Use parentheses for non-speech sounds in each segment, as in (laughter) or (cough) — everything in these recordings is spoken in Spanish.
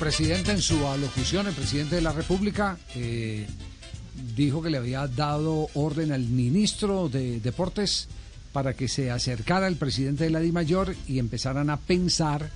presidente en su alocución, el presidente de la República, eh, dijo que le había dado orden al ministro de Deportes para que se acercara al presidente de la DIMAYOR y empezaran a pensar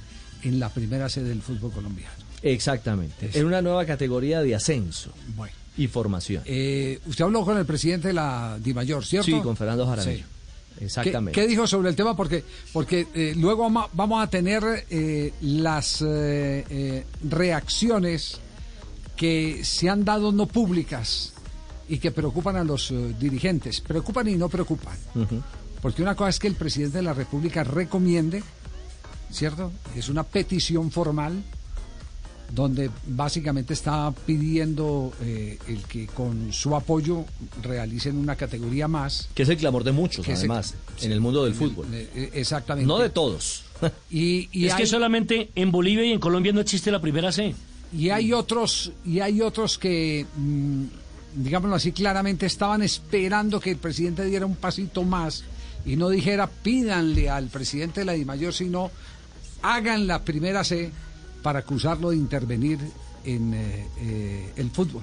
en la primera sede del fútbol colombiano. Exactamente. En una nueva categoría de ascenso Bueno. y formación. Eh, usted habló con el presidente de la DIMAYOR, ¿cierto? Sí, con Fernando Jaramillo. Sí. Exactamente. ¿Qué, qué dijo sobre el tema? Porque, porque eh, luego vamos a- tener eh, las eh, reacciones que se han dado no públicas y que preocupan a los dirigentes. Preocupan y no preocupan. Porque una cosa es que el presidente de la República recomiende, ¿cierto? Es una petición formal donde básicamente está pidiendo eh, el que con su apoyo realicen una categoría más. Que es el clamor de muchos, Que es el- además, sí. en el mundo del fútbol. Eh, eh, Exactamente. No de todos. Y, y (laughs) es hay, que solamente en Bolivia y en Colombia no existe la primera C. y hay otros y hay otros que, mm, digámoslo así, claramente estaban esperando que el presidente diera un pasito más y no dijera pídanle al presidente de la DIMAYOR, sino hagan la primera C para acusarlo de intervenir en eh, eh, el fútbol.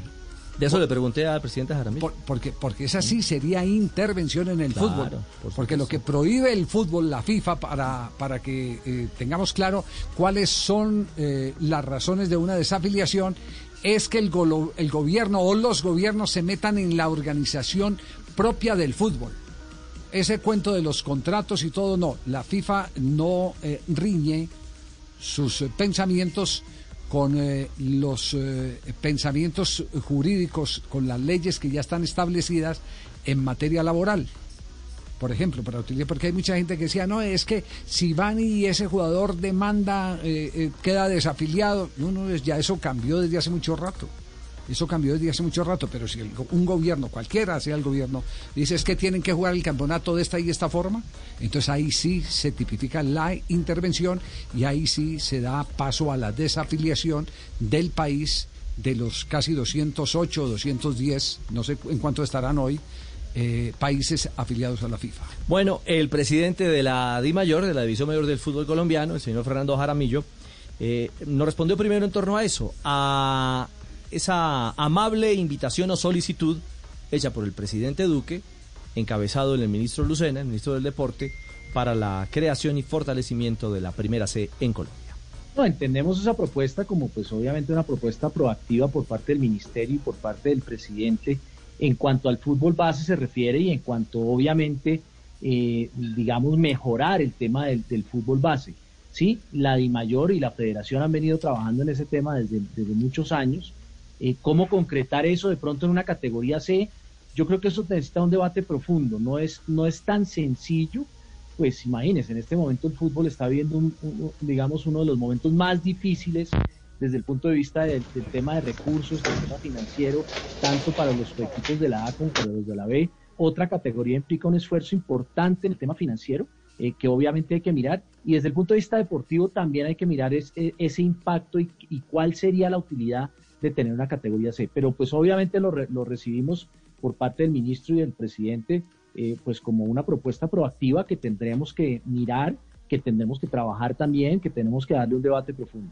De eso le pregunté al presidente Jaramillo. Por- porque, porque esa sí sería intervención en el Claro, fútbol. por Porque lo que prohíbe el fútbol, la FIFA, para, para que eh, tengamos claro cuáles son eh, las razones de una desafiliación, es que el, golo- el gobierno o los gobiernos se metan en la organización propia del fútbol. Ese cuento de los contratos y todo, no. La FIFA no eh, riñe sus eh, pensamientos con eh, los eh, pensamientos jurídicos, con las leyes que ya están establecidas en materia laboral. Por ejemplo, para utilizar, porque hay mucha gente que decía, no, es que si van y ese jugador demanda, eh, eh, queda desafiliado. No, no, ya eso cambió desde hace mucho rato. Eso cambió desde hace mucho rato, pero si un gobierno, cualquiera sea el gobierno, dice es que tienen que jugar el campeonato de esta y esta forma, entonces ahí sí se tipifica la intervención y ahí sí se da paso a la desafiliación del país de los casi 208 o 210, no sé en cuánto estarán hoy, eh, países afiliados a la FIFA. Bueno, el presidente de la Di Mayor, de la División Mayor del Fútbol Colombiano, el señor Fernando Jaramillo, eh, nos respondió primero en torno a eso, a esa amable invitación o solicitud hecha por el presidente Duque, encabezado en el ministro Lucena, el ministro del Deporte, para la creación y fortalecimiento de la primera C en Colombia. No, entendemos esa propuesta como pues obviamente una propuesta proactiva por parte del ministerio y por parte del presidente en cuanto al fútbol base se refiere y en cuanto obviamente eh, digamos mejorar el tema del, fútbol base. Sí, la DIMAYOR y la federación han venido trabajando en ese tema desde muchos años. Eh, ¿Cómo concretar eso de pronto en una categoría C? Yo creo que eso necesita un debate profundo, no es, no es tan sencillo pues imagínense, en este momento el fútbol está viendo, un, digamos, uno de los momentos más difíciles desde el punto de vista del, tema de recursos, del tema financiero, tanto para los equipos de la A como para los de la B. Otra categoría implica un esfuerzo importante en el tema financiero, eh, que obviamente hay que mirar, y desde el punto de vista deportivo también hay que mirar es- e- ese impacto y cuál sería la utilidad de tener una categoría C. Pero pues obviamente lo, re- lo recibimos por parte del ministro y del presidente eh, pues como una propuesta proactiva que tendremos que mirar, que tendremos que trabajar también, que tenemos que darle un debate profundo.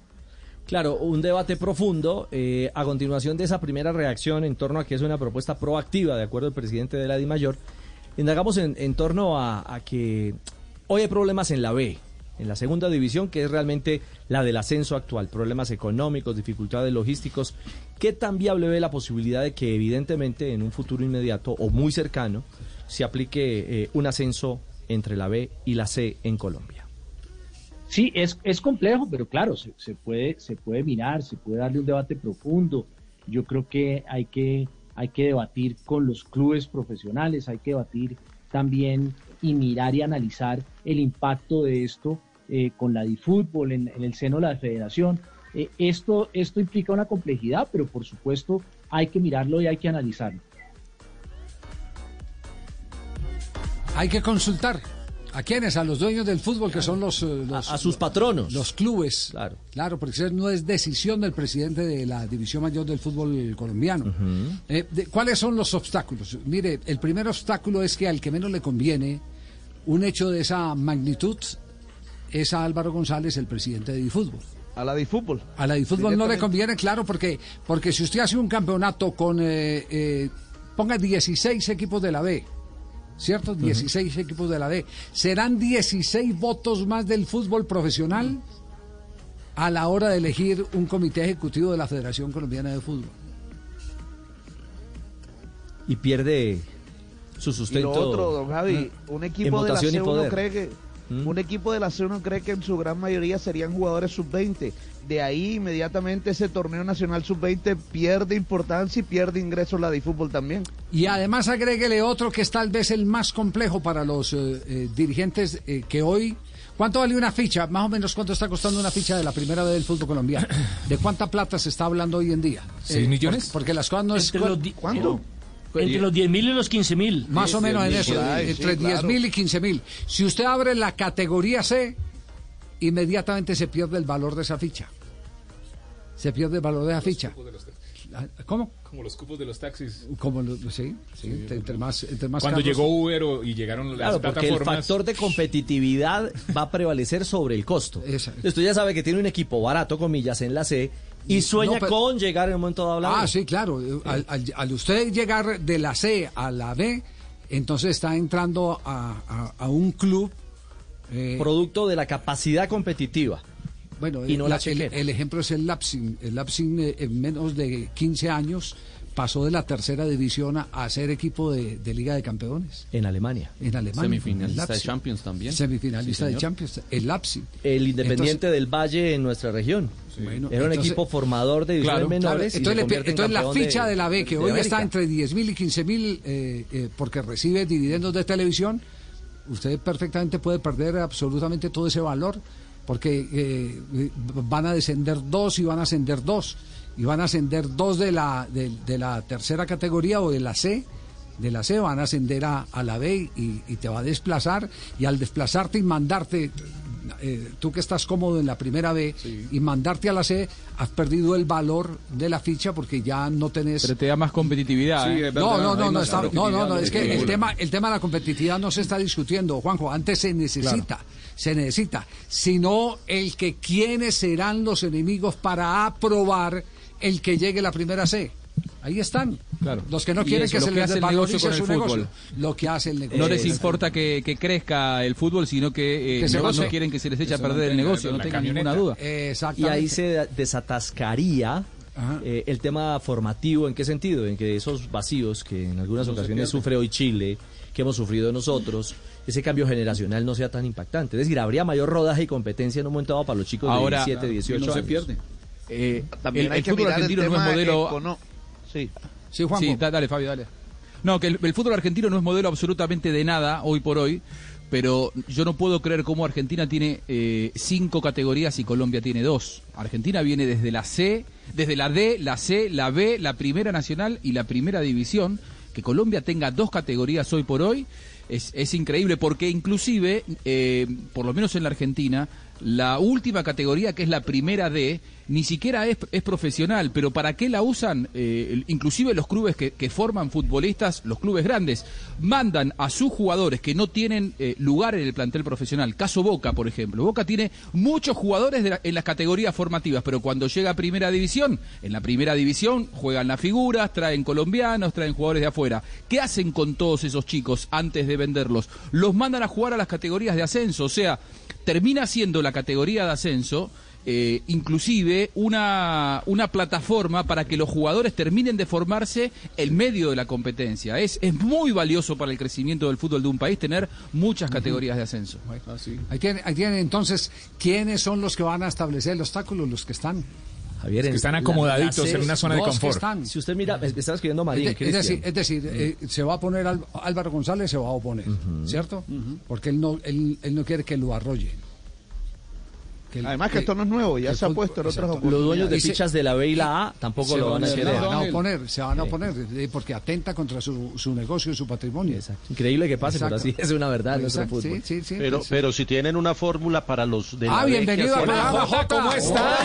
Claro, un debate profundo eh, a continuación de esa primera reacción en torno a que es una propuesta proactiva, de acuerdo al presidente de la DIMAYOR, indagamos en, torno a que hoy hay problemas en la B, en la segunda división, que es realmente la del ascenso actual, problemas económicos, dificultades logísticos. ¿Qué tan viable ve la posibilidad de que evidentemente en un futuro inmediato o muy cercano se aplique eh, un ascenso entre la B y la C en Colombia? Sí, es, es complejo, pero claro, se, se puede, se puede mirar, se puede darle un debate profundo. Yo creo que hay que, hay que debatir con los clubes profesionales, hay que debatir también y mirar y analizar el impacto de esto eh, con la DiFútbol en, en el seno de la federación. Eh, esto, esto implica una complejidad, pero por supuesto hay que mirarlo y hay que analizarlo. Hay que consultar. ¿A quiénes? A los dueños del fútbol, que son los... eh, los A, a sus patronos. Los clubes. Claro. Claro, porque eso no es decisión del presidente de la División Mayor del Fútbol colombiano. Eh, de- ¿Cuáles son los obstáculos? Mire, el primer obstáculo es que al que menos le conviene un hecho de esa magnitud es a Álvaro González, el presidente de Difútbol. A la de fútbol. A la de fútbol no le conviene, claro, porque, porque si usted hace un campeonato con, eh, eh, ponga 16 equipos de la B, ¿cierto? 16 equipos de la B. ¿Serán 16 votos más del fútbol profesional a la hora de elegir un comité ejecutivo de la Federación Colombiana de Fútbol? Y pierde su Y sustento. lo otro, don Javi, un equipo de la votación y C uno poder. cree que ¿Mm? un equipo de la C uno cree que en su gran mayoría serían jugadores sub-20. De ahí inmediatamente ese torneo nacional sub-20 pierde importancia y pierde ingresos la de fútbol también. Y además agréguele otro que es tal vez el más complejo para los eh, eh, dirigentes eh, que hoy... ¿Cuánto vale una ficha? Más o menos cuánto está costando una ficha de la primera vez del fútbol colombiano. (clears throat) ¿De cuánta plata se está hablando hoy en día? ¿Seis millones? Porque, porque las cosas no es... Los, ¿Cuánto? Entre los 10 mil y los 15 mil. Más o menos en eso, entre sí, 10 claro. mil y 15 mil. Si usted abre la categoría C, inmediatamente se pierde el valor de esa ficha. Se pierde el valor de esa ficha. Ah, ¿Cómo? Como los cupos de los taxis. Como lo- sí, sí, entre, entre más, entre más Cuando carros- llegó Uber o- y llegaron las Claro, porque el factor de competitividad va a prevalecer sobre el costo. Exacto. Usted ya sabe que tiene un equipo barato, comillas, en la C y sueña No, pero- con llegar en un momento dado a la Ah, sí, claro. Al, al- al usted llegar de la C a la B, entonces está entrando a, a- a un club. eh, Producto de la capacidad competitiva. bueno, y no la- la el, el ejemplo es el Lapsin. El Lapsin eh, en menos de 15 años pasó de la tercera división a, a ser equipo de, de Liga de Campeones En Alemania. en Alemania. Semifinalista de Leipzig. Champions también. Semifinalista Sí, de. Champions. El Lapsin. El Independiente del Valle en nuestra región. Bueno, Era un entonces- equipo formador de divisiones Claro, menores. y entonces, le- en entonces la ficha de, la B, que hoy América. está entre 10 mil y 15 mil, eh, eh, porque recibe dividendos de televisión, usted perfectamente puede perder absolutamente todo ese valor, porque eh, eh, van a descender dos y van a ascender dos, y van a ascender dos de la, de, de la tercera categoría o de la C. De la C van a ascender a, a la B y, y te va a desplazar, y al desplazarte y mandarte eh, tú que estás cómodo en la primera B y mandarte a la C, has perdido el valor de la ficha porque ya no tenés... Pero te da más competitividad. Sí, ¿eh? No, no, no, no, más está- no, no, no, es que el tema, el tema de la competitividad no se está discutiendo, Juanjo, antes se necesita, se necesita, sino el que quiénes serán los enemigos para aprobar el que llegue la primera C. Ahí están. Claro. Los que no quieren eso, que lo se que les hace el desvalorice negocio con su el negocio. fútbol. Lo que hace el negocio. No les importa que, que crezca el fútbol, sino que, eh, Que se no, quieren que se les eche a se perder el negocio, no tengan ninguna duda. Y ahí se desatascaría eh, el tema formativo. ¿En qué sentido? En que esos vacíos que en algunas ocasiones sufre hoy Chile, que hemos sufrido nosotros, ese cambio generacional no sea tan impactante. Es decir, habría mayor rodaje y competencia en un momento dado para los chicos Ahora, de 17, 18 no se años. pierde. Eh, También el, hay el que fútbol mirar el argentino no es modelo. econo- Sí. Sí, Juanjo. Sí, da- dale, Fabio, dale. No, que el, el fútbol argentino no es modelo absolutamente de nada hoy por hoy, pero yo no puedo creer cómo Argentina tiene eh, cinco categorías y Colombia tiene dos. Argentina viene desde la C, desde la D, la C, la B, la Primera Nacional y la Primera División. Que Colombia tenga dos categorías hoy por hoy es, es increíble porque inclusive, eh, por lo menos en la Argentina, la última categoría, que es la primera D, ni siquiera es, es profesional, pero ¿para qué la usan? Eh, inclusive los clubes que, que forman futbolistas, los clubes grandes, mandan a sus jugadores que no tienen eh, lugar en el plantel profesional. Caso Boca, por ejemplo. Boca tiene muchos jugadores en las categorías formativas, pero cuando llega a primera división, en la primera división juegan las figuras, traen colombianos, traen jugadores de afuera. ¿Qué hacen con todos esos chicos antes de venderlos? Los mandan a jugar a las categorías de ascenso, o sea, termina siendo la categoría de ascenso eh, inclusive una, una plataforma para que los jugadores terminen de formarse en medio de la competencia. Es, es muy valioso para el crecimiento del fútbol de un país tener muchas categorías de ascenso. Ahí tienen, ahí tienen entonces quiénes son los que van a establecer el obstáculo, los que están. Javier, que están la- acomodaditos la en una zona de confort. están. Si usted mira, me me estaba escribiendo Marín, Es, de- es Cristian. decir, es decir eh, se va a poner Al- Álvaro González, se va a oponer, ¿cierto? Porque él no, él, él no quiere que lo arrollen. Que el- Además que esto no es nuevo, ya se ha puesto en otras oportunidades. Los dueños de Y se- fichas de la B y la A tampoco se lo van a se querer. van a oponer, se van a oponer, eh, porque atenta contra su, su negocio y su patrimonio. Exacto. Increíble que pase, pero así es una verdad en nuestro Exacto, fútbol. sí, sí, sí. Pero, Sí. pero si tienen una fórmula para los de la Ah, B bienvenido hacían- programa, Jota, ¿cómo está?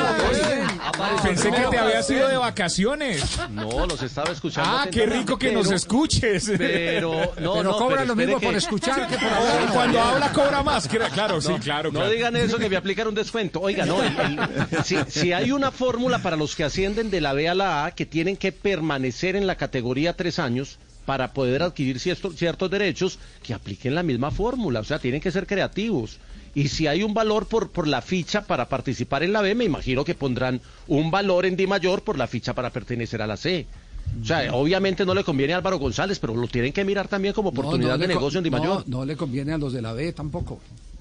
Pensé que te había sido de vacaciones. No, los estaba escuchando. Ah, qué rico que pero- nos escuches. Pero, no, pero no, cobra pero lo mismo que- por escuchar que por (laughs) hablar. Cuando habla cobra más. Claro, sí, claro, No digan eso que me aplicaron un descuento cuento. Oiga, no, el- el- si, si hay una fórmula para los que ascienden de la B a la A, que tienen que permanecer en la categoría tres años para poder adquirir ciertos, ciertos derechos, que apliquen la misma fórmula. O sea, tienen que ser creativos. Y si hay un valor por, por la ficha para participar en la B, me imagino que pondrán un valor en Di Mayor por la ficha para pertenecer a la C. O sea, obviamente no le conviene a Álvaro González, pero lo tienen que mirar también como oportunidad no de negocio en Di Mayor. No, no le conviene a los de la B tampoco.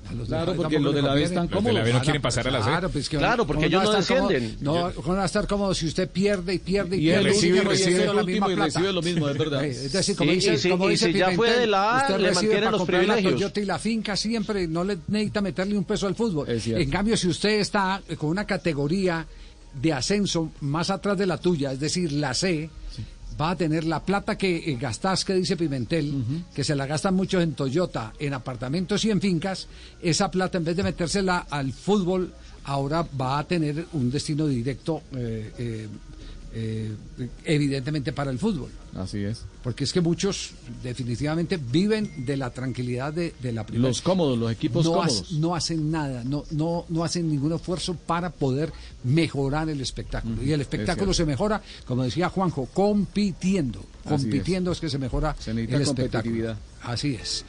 A los Claro, porque los de la B están Los de la B no quieren pasar a la C. Claro, pues que Claro, porque ¿cómo ellos no descienden. No, ¿cómo va a estar cómodo si usted pierde y pierde y, pierde recibe y recibe misma último y plata? recibe lo mismo, es verdad. Eh, Es decir, como Sí, dice, y si- como y dice si ya fue de la A, usted le recibe mantienen para los comprar la privilegios. Toyota y la finca siempre, no le necesita meterle un peso al fútbol. En cambio, si usted está con una categoría de ascenso más atrás de la tuya, es decir, la C, va a tener la plata que eh, gastás, que dice Pimentel, que se la gastan muchos en Toyota, en apartamentos y en fincas, esa plata en vez de metérsela al fútbol, ahora va a tener un destino directo, eh, eh, eh, evidentemente para el fútbol. Así es. Porque es que muchos definitivamente viven de la tranquilidad de, de la primera. Los cómodos, los equipos no, cómodos. no hacen nada, no, no, no hacen ningún esfuerzo para poder mejorar el espectáculo. y el espectáculo se mejora, como decía Juanjo, compitiendo. Así. Compitiendo es. que se mejora Se el espectáculo. Así es.